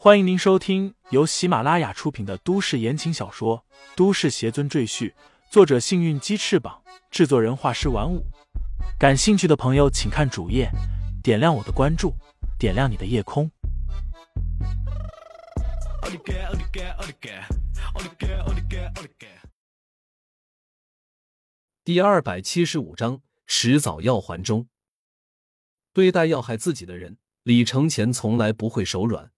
欢迎您收听由喜马拉雅出品的都市言情小说《都市邪尊赘婿》，作者：幸运鸡翅膀，制作人：画师玩五。感兴趣的朋友，请看主页，点亮我的关注，点亮你的夜空。第二百七十五章：迟早要还中。对待要害自己的人，李承前从来不会手软。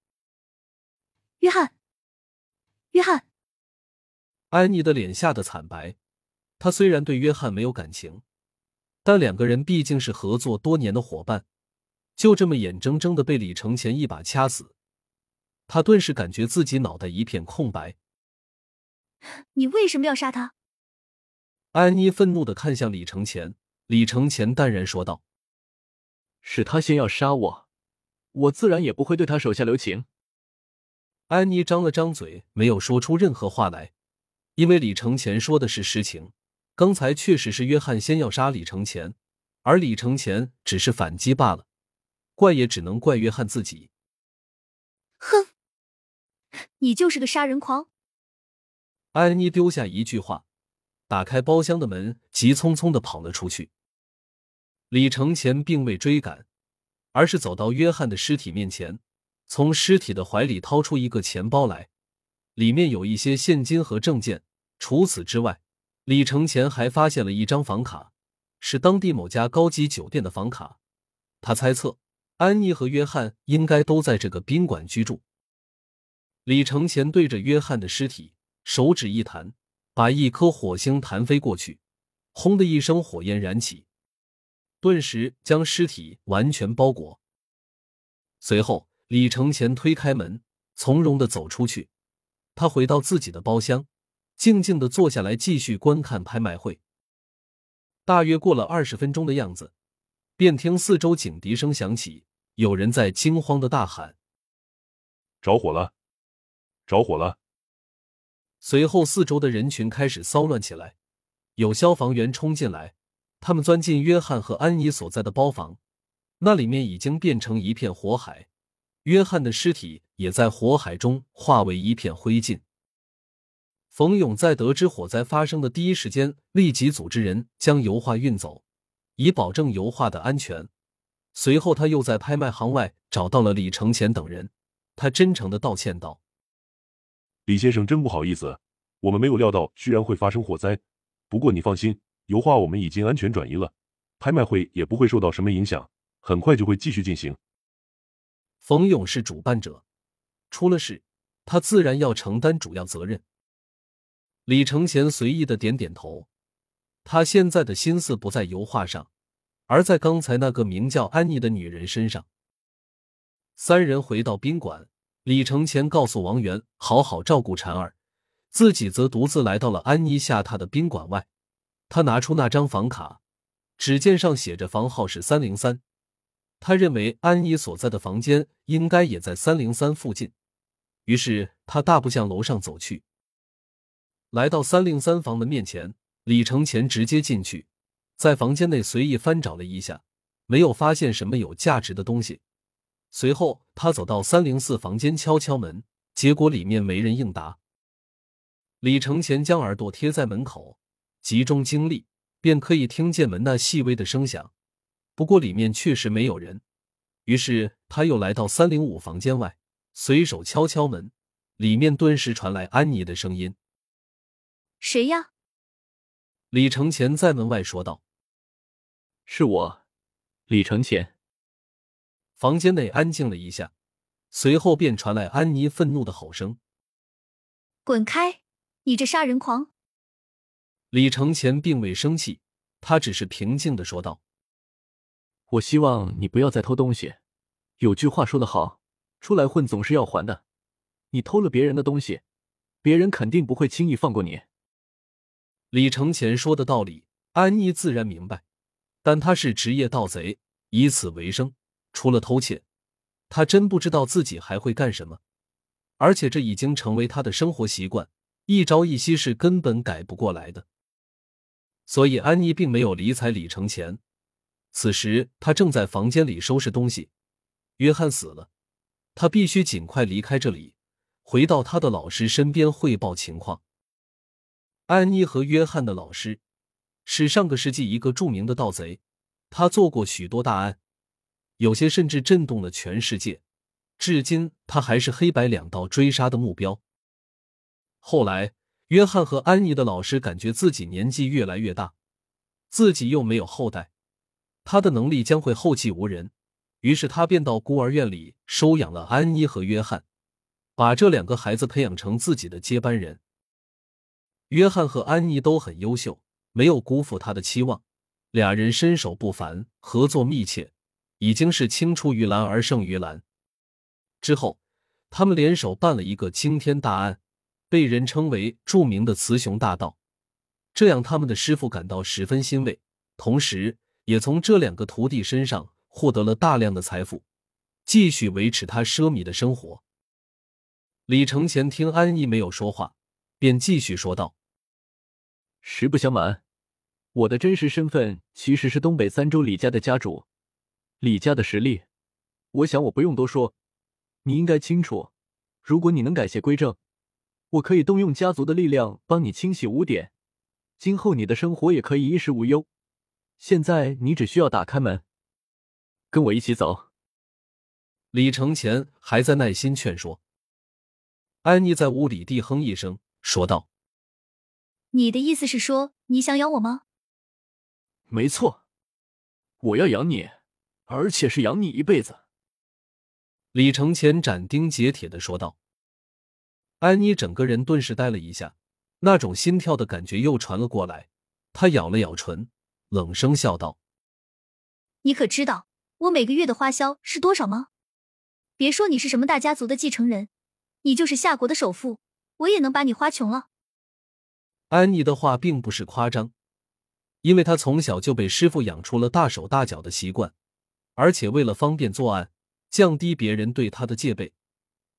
约翰，约翰，安妮的脸吓得惨白。她虽然对约翰没有感情，但两个人毕竟是合作多年的伙伴，就这么眼睁睁的被李承前一把掐死，他顿时感觉自己脑袋一片空白。你为什么要杀他？安妮愤怒的看向李承前，李承前淡然说道：“是他先要杀我，我自然也不会对他手下留情。”安妮张了张嘴，没有说出任何话来，因为李承前说的是实情。刚才确实是约翰先要杀李承前，而李承前只是反击罢了，怪也只能怪约翰自己。哼，你就是个杀人狂！安妮丢下一句话，打开包厢的门，急匆匆的跑了出去。李承前并未追赶，而是走到约翰的尸体面前。从尸体的怀里掏出一个钱包来，里面有一些现金和证件。除此之外，李承前还发现了一张房卡，是当地某家高级酒店的房卡。他猜测，安妮和约翰应该都在这个宾馆居住。李承前对着约翰的尸体，手指一弹，把一颗火星弹飞过去，轰的一声，火焰燃起，顿时将尸体完全包裹。随后。李承前推开门，从容的走出去。他回到自己的包厢，静静的坐下来，继续观看拍卖会。大约过了二十分钟的样子，便听四周警笛声响起，有人在惊慌的大喊：“着火了！着火了！”随后，四周的人群开始骚乱起来，有消防员冲进来，他们钻进约翰和安妮所在的包房，那里面已经变成一片火海。约翰的尸体也在火海中化为一片灰烬。冯勇在得知火灾发生的第一时间，立即组织人将油画运走，以保证油画的安全。随后，他又在拍卖行外找到了李承前等人，他真诚的道歉道：“李先生，真不好意思，我们没有料到居然会发生火灾。不过你放心，油画我们已经安全转移了，拍卖会也不会受到什么影响，很快就会继续进行。”冯勇是主办者，出了事，他自然要承担主要责任。李承前随意的点点头，他现在的心思不在油画上，而在刚才那个名叫安妮的女人身上。三人回到宾馆，李承前告诉王源好好照顾婵儿，自己则独自来到了安妮下榻的宾馆外。他拿出那张房卡，只见上写着房号是三零三。他认为安妮所在的房间应该也在三零三附近，于是他大步向楼上走去。来到三零三房门面前，李承前直接进去，在房间内随意翻找了一下，没有发现什么有价值的东西。随后他走到三零四房间敲敲门，结果里面没人应答。李承前将耳朵贴在门口，集中精力，便可以听见门那细微的声响。不过里面确实没有人，于是他又来到三零五房间外，随手敲敲门，里面顿时传来安妮的声音：“谁呀？”李承前在门外说道：“是我，李承前。”房间内安静了一下，随后便传来安妮愤怒的吼声：“滚开！你这杀人狂！”李承前并未生气，他只是平静的说道。我希望你不要再偷东西。有句话说得好，出来混总是要还的。你偷了别人的东西，别人肯定不会轻易放过你。李承前说的道理，安妮自然明白，但他是职业盗贼，以此为生，除了偷窃，他真不知道自己还会干什么。而且这已经成为他的生活习惯，一朝一夕是根本改不过来的。所以安妮并没有理睬李承前。此时，他正在房间里收拾东西。约翰死了，他必须尽快离开这里，回到他的老师身边汇报情况。安妮和约翰的老师是上个世纪一个著名的盗贼，他做过许多大案，有些甚至震动了全世界。至今，他还是黑白两道追杀的目标。后来，约翰和安妮的老师感觉自己年纪越来越大，自己又没有后代，他的能力将会后继无人，于是他便到孤儿院里收养了安妮和约翰，把这两个孩子培养成自己的接班人。约翰和安妮都很优秀，没有辜负他的期望，俩人身手不凡，合作密切，已经是青出于蓝而胜于蓝。之后，他们联手办了一个惊天大案，被人称为著名的雌雄大盗。这样，他们的师傅感到十分欣慰，同时也从这两个徒弟身上获得了大量的财富，继续维持他奢靡的生活。李承前听安逸没有说话，便继续说道：“实不相瞒，我的真实身份其实是东北三州李家的家主。李家的实力，我想我不用多说。”你应该清楚，如果你能改邪归正，我可以动用家族的力量帮你清洗污点，今后你的生活也可以衣食无忧。现在你只需要打开门，跟我一起走。李承前还在耐心劝说，安妮在屋里低哼一声，说道：“你的意思是说，你想养我吗？”“没错，我要养你，而且是养你一辈子。”李承前斩钉截铁的说道：“安妮整个人顿时呆了一下，那种心跳的感觉又传了过来。她咬了咬唇，冷声笑道：‘你可知道我每个月的花销是多少吗？别说你是什么大家族的继承人，你就是夏国的首富，我也能把你花穷了。’”安妮的话并不是夸张，因为她从小就被师傅养出了大手大脚的习惯，而且为了方便作案。降低别人对她的戒备，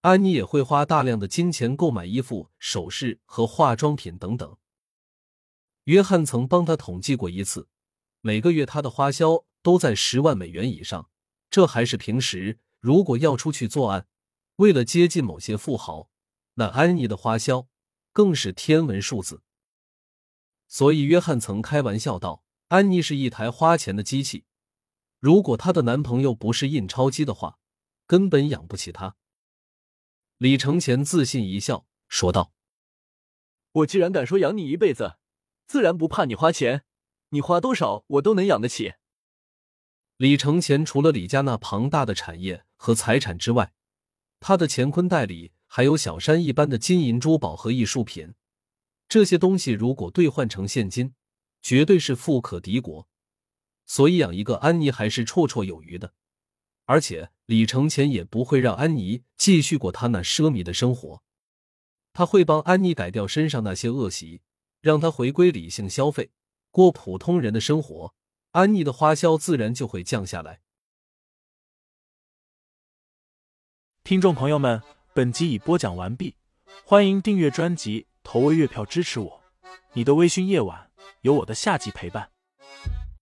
安妮也会花大量的金钱购买衣服、首饰和化妆品等等。约翰曾帮他统计过一次，每个月他的花销都在十万美元以上，这还是平时。如果要出去作案，为了接近某些富豪，那安妮的花销更是天文数字。所以，约翰曾开玩笑道：“安妮是一台花钱的机器，如果她的男朋友不是印钞机的话。”根本养不起她。李承前自信一笑，说道：“我既然敢说养你一辈子，自然不怕你花钱，你花多少我都能养得起。”李承前除了李家那庞大的产业和财产之外，他的乾坤袋里还有小山一般的金银珠宝和艺术品，这些东西如果兑换成现金，绝对是富可敌国。所以养一个安妮还是绰绰有余的。而且李承前也不会让安妮继续过他那奢靡的生活，他会帮安妮改掉身上那些恶习，让她回归理性消费，过普通人的生活，安逸的花销自然就会降下来。听众朋友们，本集已播讲完毕，欢迎订阅专辑，投喂月票支持我。你的微醺夜晚，有我的下集陪伴。